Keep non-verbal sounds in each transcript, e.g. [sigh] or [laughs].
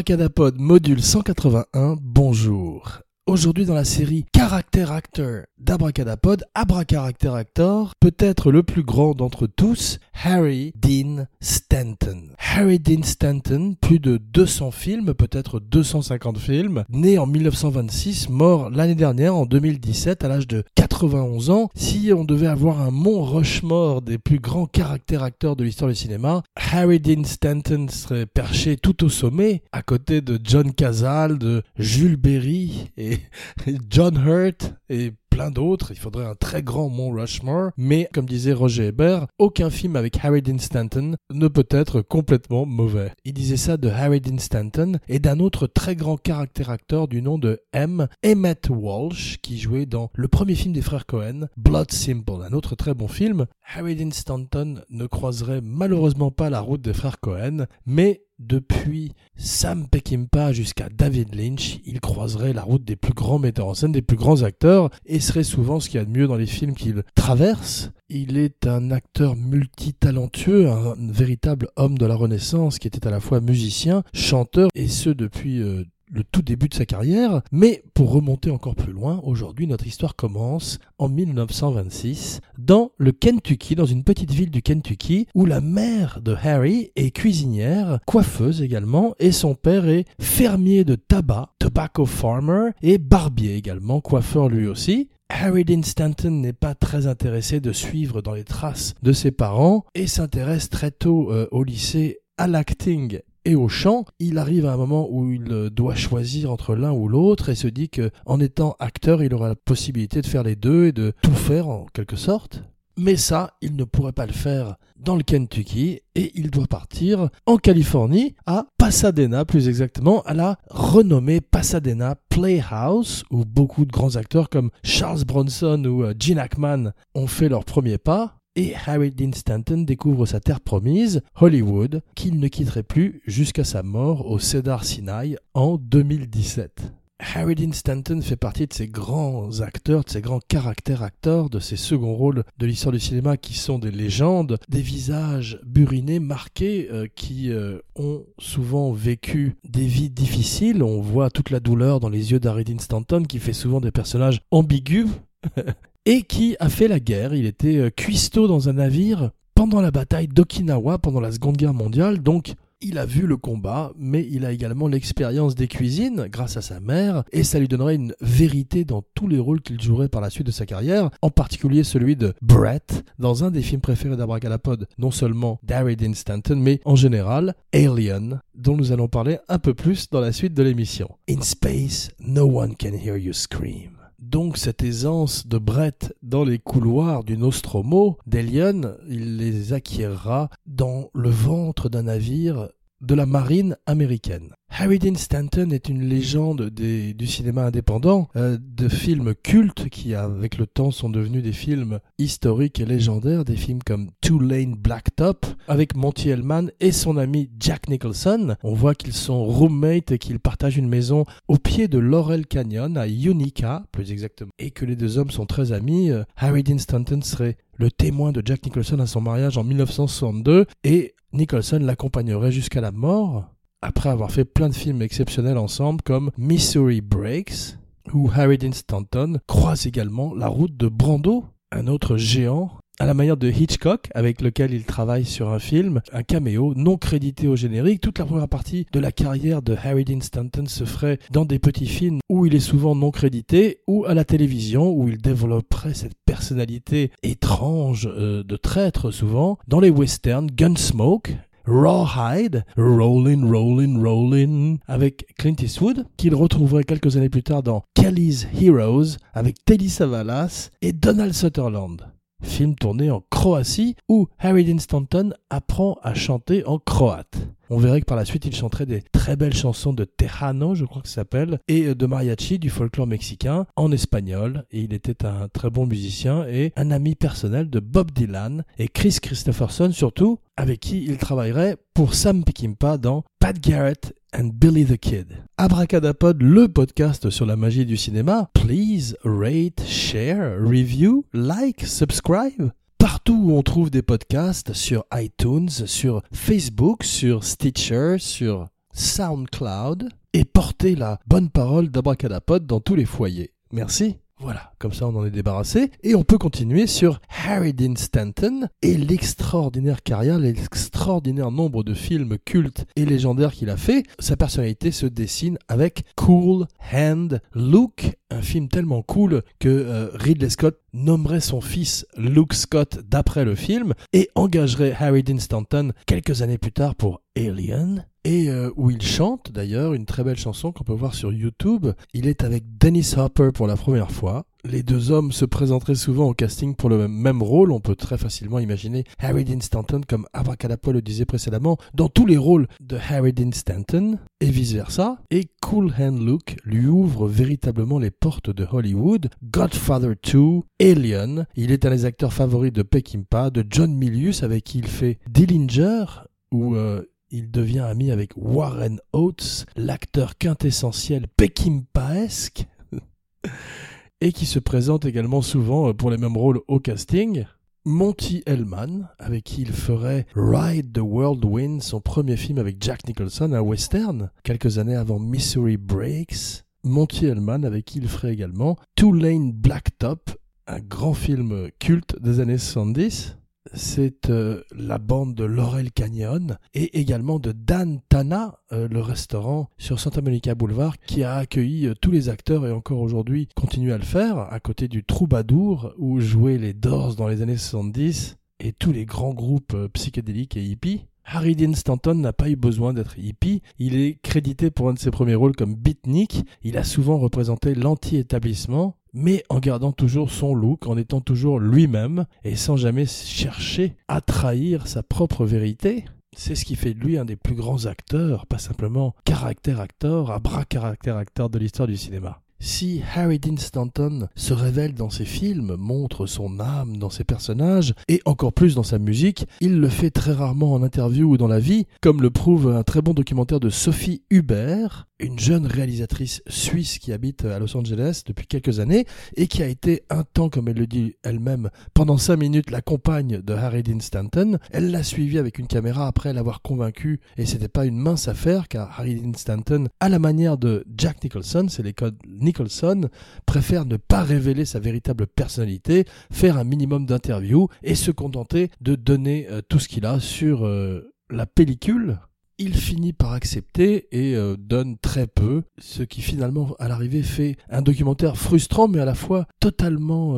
Abracadapod module 181, bonjour. Aujourd'hui dans la série Character Actor d'Abracadapod, Abracharacter Actor, peut-être le plus grand d'entre tous, Harry Dean Stanton. Harry Dean Stanton, plus de 200 films, peut-être 250 films, né en 1926, mort l'année dernière en 2017 à l'âge de 91 ans. Si on devait avoir un mont Rushmore des plus grands caractères acteurs de l'histoire du cinéma, Harry Dean Stanton serait perché tout au sommet, à côté de John Cazale, de Jules Berry et [laughs] John Hurt et plein d'autres. Il faudrait un très grand Mont Rushmore. Mais, comme disait Roger Ebert, aucun film avec Harry Dean Stanton ne peut être complètement mauvais. Il disait ça de Harry Dean Stanton et d'un autre très grand caractère acteur du nom de M. Emmett Walsh, qui jouait dans le premier film des frères Cohen, Blood Simple, un autre très bon film. Harry Dean Stanton ne croiserait malheureusement pas la route des frères Cohen, mais depuis Sam Peckinpah jusqu'à David Lynch, il croiserait la route des plus grands metteurs en scène, des plus grands acteurs, et serait souvent ce qu'il y a de mieux dans les films qu'il traverse. Il est un acteur multitalentueux, un véritable homme de la Renaissance qui était à la fois musicien, chanteur, et ce depuis euh, le tout début de sa carrière, mais pour remonter encore plus loin, aujourd'hui notre histoire commence en 1926 dans le Kentucky, dans une petite ville du Kentucky, où la mère de Harry est cuisinière, coiffeuse également, et son père est fermier de tabac, tobacco farmer, et barbier également, coiffeur lui aussi. Harry Dean Stanton n'est pas très intéressé de suivre dans les traces de ses parents et s'intéresse très tôt euh, au lycée à l'acting et au chant, il arrive à un moment où il euh, doit choisir entre l'un ou l'autre et se dit que en étant acteur, il aura la possibilité de faire les deux et de tout faire en quelque sorte. Mais ça, il ne pourrait pas le faire dans le Kentucky et il doit partir en Californie, à Pasadena plus exactement, à la renommée Pasadena Playhouse où beaucoup de grands acteurs comme Charles Bronson ou euh, Gene Hackman ont fait leur premier pas et Harry Dean Stanton découvre sa terre promise, Hollywood, qu'il ne quitterait plus jusqu'à sa mort au Cedar Sinai en 2017. Harry Dean Stanton fait partie de ces grands acteurs, de ces grands caractères acteurs, de ces seconds rôles de l'histoire du cinéma qui sont des légendes, des visages burinés, marqués, euh, qui euh, ont souvent vécu des vies difficiles. On voit toute la douleur dans les yeux d'Harry Dean Stanton qui fait souvent des personnages ambigus. [laughs] et qui a fait la guerre. Il était euh, cuistot dans un navire pendant la bataille d'Okinawa, pendant la Seconde Guerre mondiale, donc il a vu le combat, mais il a également l'expérience des cuisines grâce à sa mère, et ça lui donnerait une vérité dans tous les rôles qu'il jouerait par la suite de sa carrière, en particulier celui de Brett dans un des films préférés d'Abracadapod, non seulement Darry Dean Stanton, mais en général Alien, dont nous allons parler un peu plus dans la suite de l'émission. In space, no one can hear you scream donc cette aisance de Brett dans les couloirs du Nostromo d'Elion, il les acquérera dans le ventre d'un navire de la marine américaine. Harry Dean Stanton est une légende du cinéma indépendant, euh, de films cultes qui avec le temps sont devenus des films historiques et légendaires, des films comme Two Lane Blacktop avec Monty Hellman et son ami Jack Nicholson. On voit qu'ils sont roommates et qu'ils partagent une maison au pied de Laurel Canyon à Unica, plus exactement, et que les deux hommes sont très amis. Euh, Harry Dean Stanton serait le témoin de Jack Nicholson à son mariage en 1962 et Nicholson l'accompagnerait jusqu'à la mort, après avoir fait plein de films exceptionnels ensemble comme Missouri Breaks, où Harry Dean Stanton croise également la route de Brando, un autre géant à la manière de Hitchcock, avec lequel il travaille sur un film, un caméo non crédité au générique. Toute la première partie de la carrière de Harry Dean Stanton se ferait dans des petits films où il est souvent non crédité, ou à la télévision où il développerait cette personnalité étrange euh, de traître souvent. Dans les westerns, Gunsmoke, Rawhide, Rollin', Rollin', Rollin', avec Clint Eastwood, qu'il retrouverait quelques années plus tard dans Kelly's Heroes, avec Teddy Savalas et Donald Sutherland film tourné en Croatie où Harry Dean Stanton apprend à chanter en croate. On verrait que par la suite il chanterait des très belles chansons de Tejano, je crois que ça s'appelle, et de mariachi, du folklore mexicain, en espagnol. Et il était un très bon musicien et un ami personnel de Bob Dylan et Chris Christopherson surtout, avec qui il travaillerait pour Sam Peckinpah dans Pat Garrett and Billy the Kid. Abracadapod, le podcast sur la magie du cinéma. Please rate, share, review, like, subscribe. Partout où on trouve des podcasts, sur iTunes, sur Facebook, sur Stitcher, sur SoundCloud et porter la bonne parole d'Abracadapod dans tous les foyers. Merci. Voilà, comme ça on en est débarrassé. Et on peut continuer sur Harry Dean Stanton et l'extraordinaire carrière, l'extraordinaire nombre de films cultes et légendaires qu'il a fait. Sa personnalité se dessine avec Cool Hand Luke, un film tellement cool que euh, Ridley Scott nommerait son fils Luke Scott d'après le film et engagerait Harry Dean Stanton quelques années plus tard pour Alien et euh, où il chante d'ailleurs une très belle chanson qu'on peut voir sur YouTube. Il est avec Dennis Hopper pour la première fois. Les deux hommes se présenteraient souvent au casting pour le même rôle. On peut très facilement imaginer Harry Dean Stanton, comme Abracadapod le disait précédemment, dans tous les rôles de Harry Dean Stanton et vice versa. Et Cool Hand Luke lui ouvre véritablement les portes de Hollywood. Godfather 2, Alien. Il est un des acteurs favoris de Peckinpah, de John Milius avec qui il fait Dillinger, où euh, il devient ami avec Warren Oates, l'acteur quintessentiel Peckinpahesque, [laughs] et qui se présente également souvent euh, pour les mêmes rôles au casting. Monty Hellman, avec qui il ferait Ride the World Wind, son premier film avec Jack Nicholson, un western, quelques années avant Missouri Breaks. Monty Hellman, avec qui il ferait également Two-Lane Blacktop, un grand film culte des années 70 c'est euh, la bande de Laurel Canyon et également de Dan Tana, euh, le restaurant sur Santa Monica Boulevard, qui a accueilli euh, tous les acteurs et encore aujourd'hui continue à le faire, à côté du Troubadour où jouaient les Doors dans les années 70 et tous les grands groupes psychédéliques et hippies. Harry Dean Stanton n'a pas eu besoin d'être hippie. Il est crédité pour un de ses premiers rôles comme beatnik. Il a souvent représenté l'anti-établissement mais en gardant toujours son look, en étant toujours lui-même, et sans jamais chercher à trahir sa propre vérité. C'est ce qui fait de lui un des plus grands acteurs, pas simplement caractère acteur, à bras caractère acteur de l'histoire du cinéma. Si Harry Dean Stanton se révèle dans ses films, montre son âme dans ses personnages, et encore plus dans sa musique, il le fait très rarement en interview ou dans la vie, comme le prouve un très bon documentaire de Sophie Hubert, une jeune réalisatrice suisse qui habite à Los Angeles depuis quelques années et qui a été un temps, comme elle le dit elle-même, pendant cinq minutes la compagne de Harry Dean Stanton. Elle l'a suivi avec une caméra après l'avoir convaincu et c'était pas une mince affaire car Harry Dean Stanton, à la manière de Jack Nicholson, c'est les codes Nicholson, préfère ne pas révéler sa véritable personnalité, faire un minimum d'interviews et se contenter de donner euh, tout ce qu'il a sur euh, la pellicule. Il finit par accepter et euh, donne très peu, ce qui finalement à l'arrivée fait un documentaire frustrant mais à la fois totalement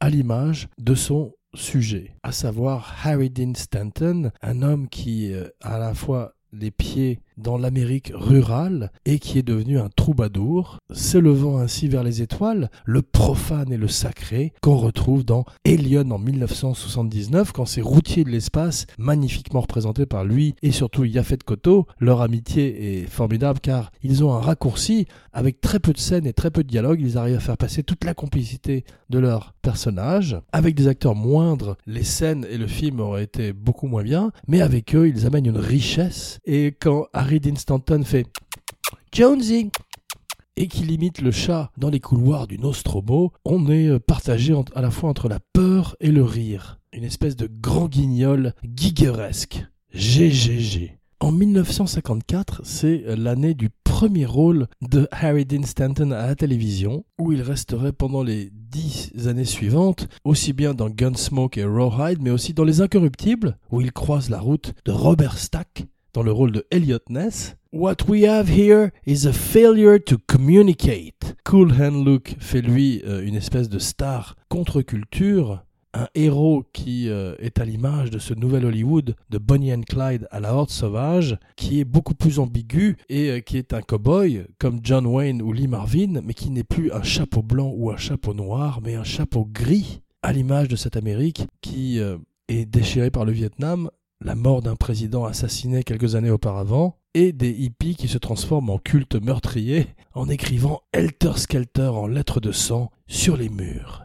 à l'image de son sujet, à savoir Harry Dean Stanton, un homme qui a à la fois les pieds dans l'Amérique rurale et qui est devenu un troubadour, s'élevant ainsi vers les étoiles, le profane et le sacré qu'on retrouve dans Alien en 1979 quand ces routiers de l'espace, magnifiquement représentés par lui et surtout Yafet Koto, leur amitié est formidable car ils ont un raccourci avec très peu de scènes et très peu de dialogues, ils arrivent à faire passer toute la complicité de leurs personnages. Avec des acteurs moindres, les scènes et le film auraient été beaucoup moins bien, mais avec eux, ils amènent une richesse et quand Harry Dean Stanton fait Jonesy et qui limite le chat dans les couloirs du Nostromo, on est euh, partagé à la fois entre la peur et le rire. Une espèce de grand guignol guigueresque. GGG. En 1954, c'est l'année du premier rôle de Harry Dean Stanton à la télévision, où il resterait pendant les dix années suivantes, aussi bien dans Gunsmoke et Rawhide, mais aussi dans Les Incorruptibles, où il croise la route de Robert Stack, dans le rôle de Elliot Ness. What we have here is a failure to communicate. Cool Hand Luke fait lui euh, une espèce de star contre-culture, un héros qui euh, est à l'image de ce nouvel Hollywood de Bonnie and Clyde à la horde sauvage, qui est beaucoup plus ambigu et euh, qui est un cow-boy comme John Wayne ou Lee Marvin, mais qui n'est plus un chapeau blanc ou un chapeau noir, mais un chapeau gris, à l'image de cette Amérique qui est déchirée par le Vietnam la mort d'un président assassiné quelques années auparavant, et des hippies qui se transforment en culte meurtrier en écrivant Helter Skelter en lettres de sang sur les murs.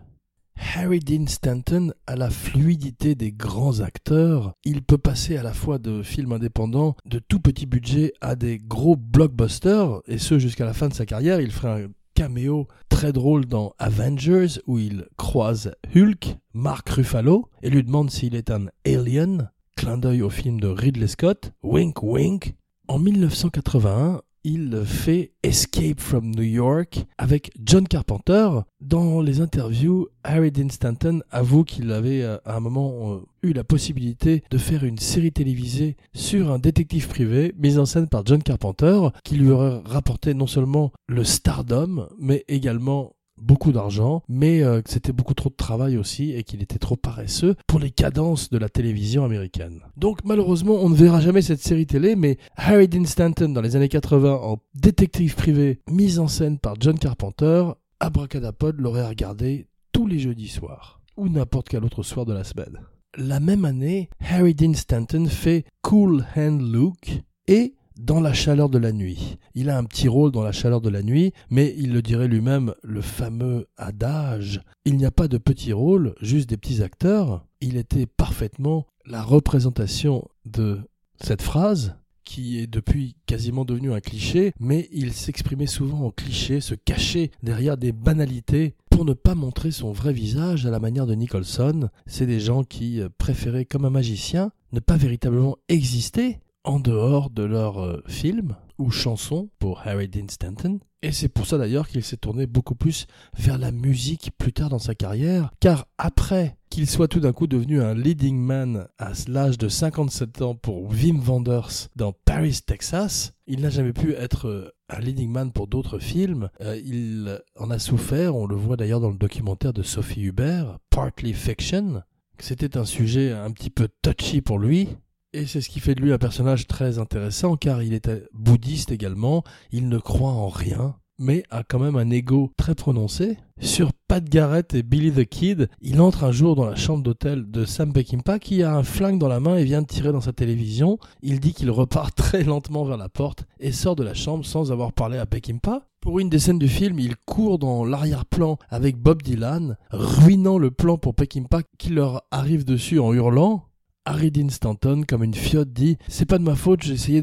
Harry Dean Stanton a la fluidité des grands acteurs. Il peut passer à la fois de films indépendants de tout petit budget à des gros blockbusters, et ce jusqu'à la fin de sa carrière. Il ferait un caméo très drôle dans Avengers où il croise Hulk, Mark Ruffalo, et lui demande s'il est un alien clin d'œil au film de Ridley Scott, Wink Wink, En 1981, il fait Escape from New York avec John Carpenter. Dans les interviews, Harry Dean Stanton avoue qu'il avait euh, à un moment euh, eu la possibilité de faire une série télévisée sur un détective privé mise en scène par John Carpenter qui lui aurait rapporté non seulement le stardom mais également beaucoup d'argent, mais euh, que c'était beaucoup trop de travail aussi et qu'il était trop paresseux pour les cadences de la télévision américaine. Donc malheureusement, on ne verra jamais cette série télé, mais Harry Dean Stanton dans les années 80 en détective privé mise en scène par John Carpenter, Abracadapod l'aurait regardé tous les jeudis soirs ou n'importe quel autre soir de la semaine. La même année, Harry Dean Stanton fait Cool Hand Luke et dans la chaleur de la nuit. Il a un petit rôle dans la chaleur de la nuit, mais il le dirait lui-même, le fameux adage. Il n'y a pas de petits rôles, juste des petits acteurs. Il était parfaitement la représentation de cette phrase qui est depuis quasiment devenu un cliché, mais il s'exprimait souvent en cliché, se cachait derrière des banalités pour ne pas montrer son vrai visage à la manière de Nicholson. C'est des gens qui préféraient, comme un magicien, ne pas véritablement exister, en dehors de leurs euh, films ou chansons pour Harry Dean Stanton. Et c'est pour ça d'ailleurs qu'il s'est tourné beaucoup plus vers la musique plus tard dans sa carrière, car après qu'il soit tout d'un coup devenu un leading man à l'âge de 57 ans pour Wim Wenders dans Paris, Texas, il n'a jamais pu être euh, un leading man pour d'autres films. Euh, il en a souffert, on le voit d'ailleurs dans le documentaire de Sophie Hubert, Partly Fiction. C'était un sujet un petit peu touchy pour lui, et c'est ce qui fait de lui un personnage très intéressant car il est bouddhiste également, il ne croit en rien, mais a quand même un ego très prononcé. Sur Pat Garrett et Billy the Kid, il entre un jour dans la chambre d'hôtel de Sam Peckinpah qui a un flingue dans la main et vient de tirer dans sa télévision. Il dit qu'il repart [laughs] très lentement vers la porte et sort de la chambre sans avoir parlé à Peckinpah. Pour une des scènes du film, il court dans l'arrière-plan avec Bob Dylan, ruinant le plan pour Peckinpah qui leur arrive dessus en hurlant. Harry Dean Stanton, comme une fiotte, dit C'est pas de ma faute, j'ai essayé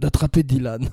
d'attraper Dylan.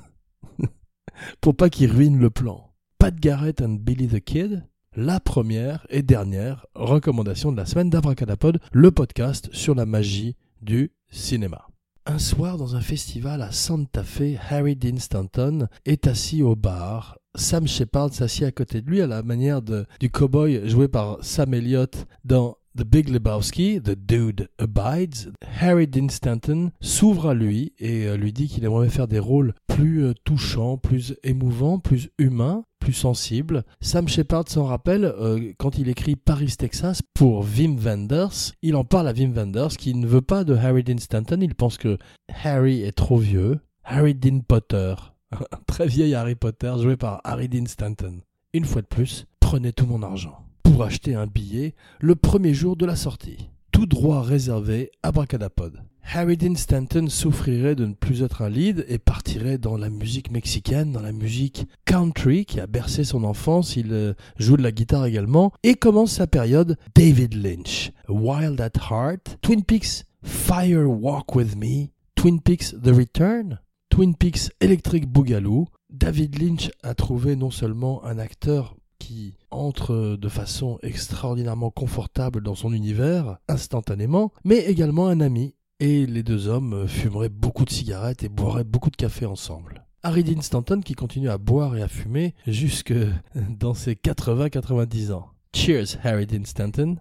[laughs] Pour pas qu'il ruine le plan. Pat Garrett and Billy the Kid, la première et dernière recommandation de la semaine d'Abracadapod, le podcast sur la magie du cinéma. Un soir, dans un festival à Santa Fe, Harry Dean Stanton est assis au bar. Sam Shepard s'assied à côté de lui à la manière de, du cowboy joué par Sam Elliott dans The Big Lebowski, The Dude Abides, Harry Dean Stanton s'ouvre à lui et euh, lui dit qu'il aimerait faire des rôles plus euh, touchants, plus émouvants, plus humains, plus sensibles. Sam Shepard s'en rappelle euh, quand il écrit Paris, Texas pour Wim Wenders. Il en parle à Wim Wenders qui ne veut pas de Harry Dean Stanton. Il pense que Harry est trop vieux. Harry Dean Potter, un [laughs] très vieil Harry Potter joué par Harry Dean Stanton. Une fois de plus, prenez tout mon argent acheter un billet le premier jour de la sortie. Tout droit réservé à Bracadapod. Harry Dean Stanton souffrirait de ne plus être un lead et partirait dans la musique mexicaine, dans la musique country qui a bercé son enfance. Il euh, joue de la guitare également et commence sa période David Lynch, Wild at Heart, Twin Peaks, Fire Walk With Me, Twin Peaks The Return, Twin Peaks Electric Boogaloo. David Lynch a trouvé non seulement un acteur qui entre de façon extraordinairement confortable dans son univers, instantanément, mais également un ami. Et les deux hommes fumeraient beaucoup de cigarettes et boiraient beaucoup de café ensemble. Harry Dean Stanton qui continue à boire et à fumer jusque [laughs] dans ses 80-90 ans. Cheers, Harry Dean Stanton.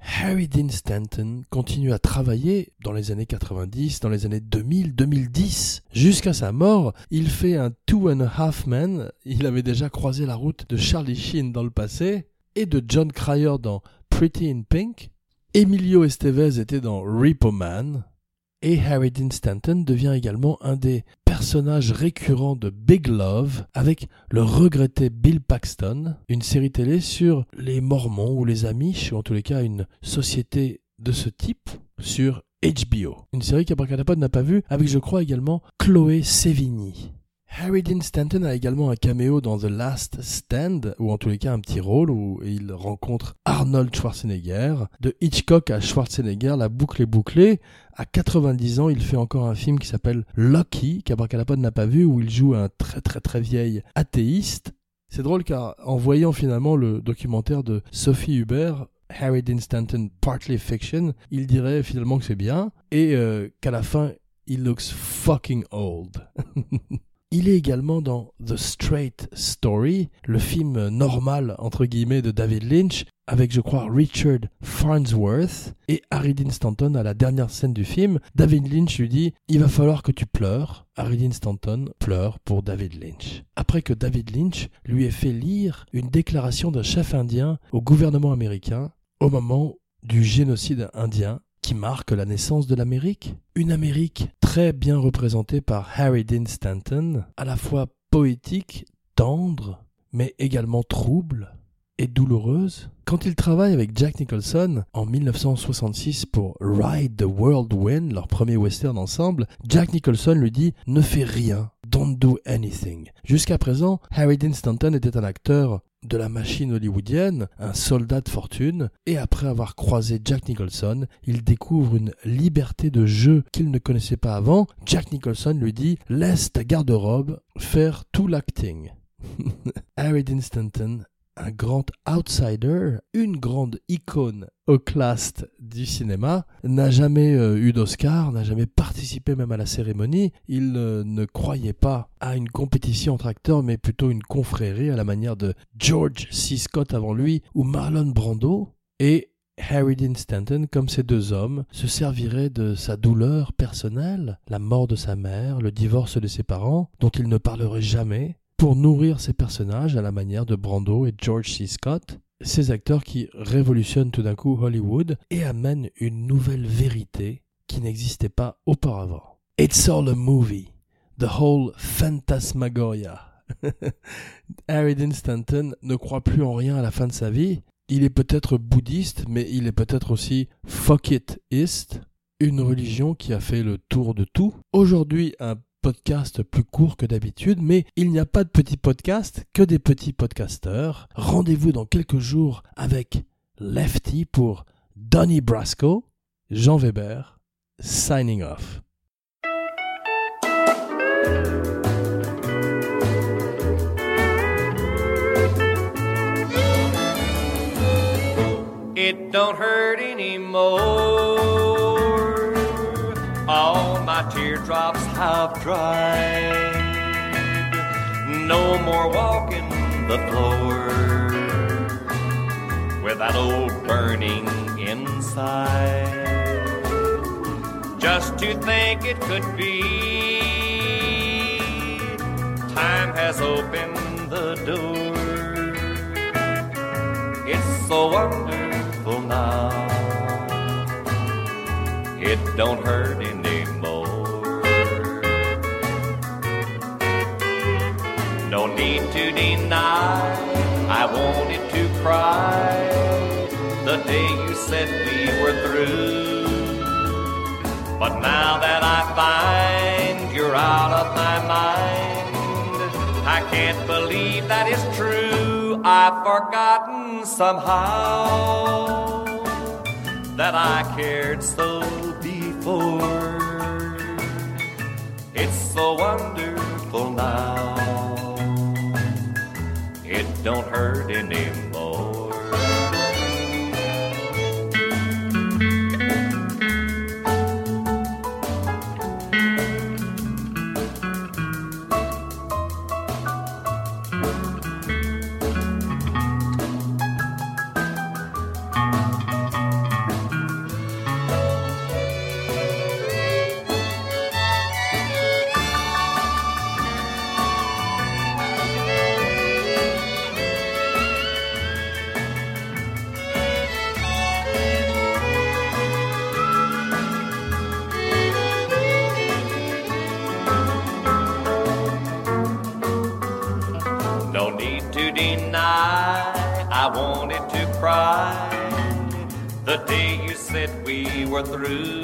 Harry Dean Stanton continue à travailler dans les années 90, dans les années 2000, 2010. Jusqu'à sa mort, il fait un Two and a Half Men. Il avait déjà croisé la route de Charlie Sheen dans le passé et de John Cryer dans Pretty in Pink. Emilio Estevez était dans Repo Man. Et Harry Dean Stanton devient également un des personnage récurrent de Big Love avec le regretté Bill Paxton, une série télé sur les Mormons ou les Amish, ou en tous les cas une société de ce type sur HBO. Une série qu'Abracadapod n'a pas vue, avec je crois également Chloé Sevigny. Harry Dean Stanton a également un caméo dans The Last Stand, ou en tous les cas un petit rôle où il rencontre Arnold Schwarzenegger. De Hitchcock à Schwarzenegger, la boucle est bouclée. À 90 ans, il fait encore un film qui s'appelle Lucky, qu'Abracadapod n'a pas vu, où il joue un très très très vieil athéiste. C'est drôle car en voyant finalement le documentaire de Sophie Hubert, Harry Dean Stanton Partly Fiction, il dirait finalement que c'est bien et euh, qu'à la fin he looks fucking old. [laughs] Il est également dans The Straight Story, le film normal entre guillemets de David Lynch, avec je crois Richard Farnsworth et Harry Dean Stanton à la dernière scène du film. David Lynch lui dit Il va falloir que tu pleures. Harry Dean Stanton pleure pour David Lynch. Après que David Lynch lui ait fait lire une déclaration d'un chef indien au gouvernement américain au moment du génocide indien qui marque la naissance de l'Amérique. Une Amérique très bien représentée par Harry Dean Stanton, à la fois poétique, tendre, mais également trouble douloureuse. Quand il travaille avec Jack Nicholson en 1966 pour Ride the Whirlwind, leur premier western ensemble, Jack Nicholson lui dit Ne fais rien, don't do anything. Jusqu'à présent, Harry Dean Stanton était un acteur de la machine hollywoodienne, un soldat de fortune, et après avoir croisé Jack Nicholson, il découvre une liberté de jeu qu'il ne connaissait pas avant. Jack Nicholson lui dit Laisse ta garde-robe faire tout l'acting. [laughs] Harry Dean Stanton un grand outsider, une grande icône class du cinéma, n'a jamais euh, eu d'Oscar, n'a jamais participé même à la cérémonie. Il euh, ne croyait pas à une compétition entre acteurs, mais plutôt une confrérie à la manière de George C. Scott avant lui ou Marlon Brando. Et Harry Dean Stanton, comme ces deux hommes, se servirait de sa douleur personnelle, la mort de sa mère, le divorce de ses parents, dont il ne parlerait jamais, pour nourrir ses personnages à la manière de Brando et George C. Scott, ces acteurs qui révolutionnent tout d'un coup Hollywood et amènent une nouvelle vérité qui n'existait pas auparavant. It's all a movie. The whole phantasmagoria. [laughs] Harry Dean Stanton ne croit plus en rien à la fin de sa vie. Il est peut-être bouddhiste, mais il est peut-être aussi fuck itiste, une religion qui a fait le tour de tout. Aujourd'hui, un podcast plus court que d'habitude, mais il n'y a pas de petits podcasts, que des petits podcasteurs. Rendez-vous dans quelques jours avec Lefty pour Donny Brasco, Jean Weber, signing off. My teardrops have dried. No more walking the floor with that old burning inside. Just to think it could be, time has opened the door. It's so wonderful now it don't hurt anymore. No need to deny, I wanted to cry the day you said we were through. But now that I find you're out of my mind, I can't believe that is true. I've forgotten somehow that I cared so before. It's so wonderful now. Don't hurt anymore. Were through.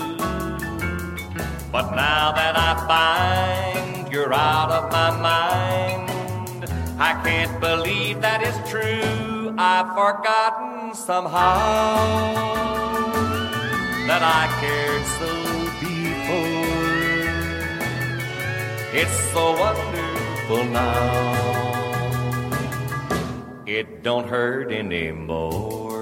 But now that I find you're out of my mind, I can't believe that is true. I've forgotten somehow that I cared so before. It's so wonderful now. It don't hurt anymore.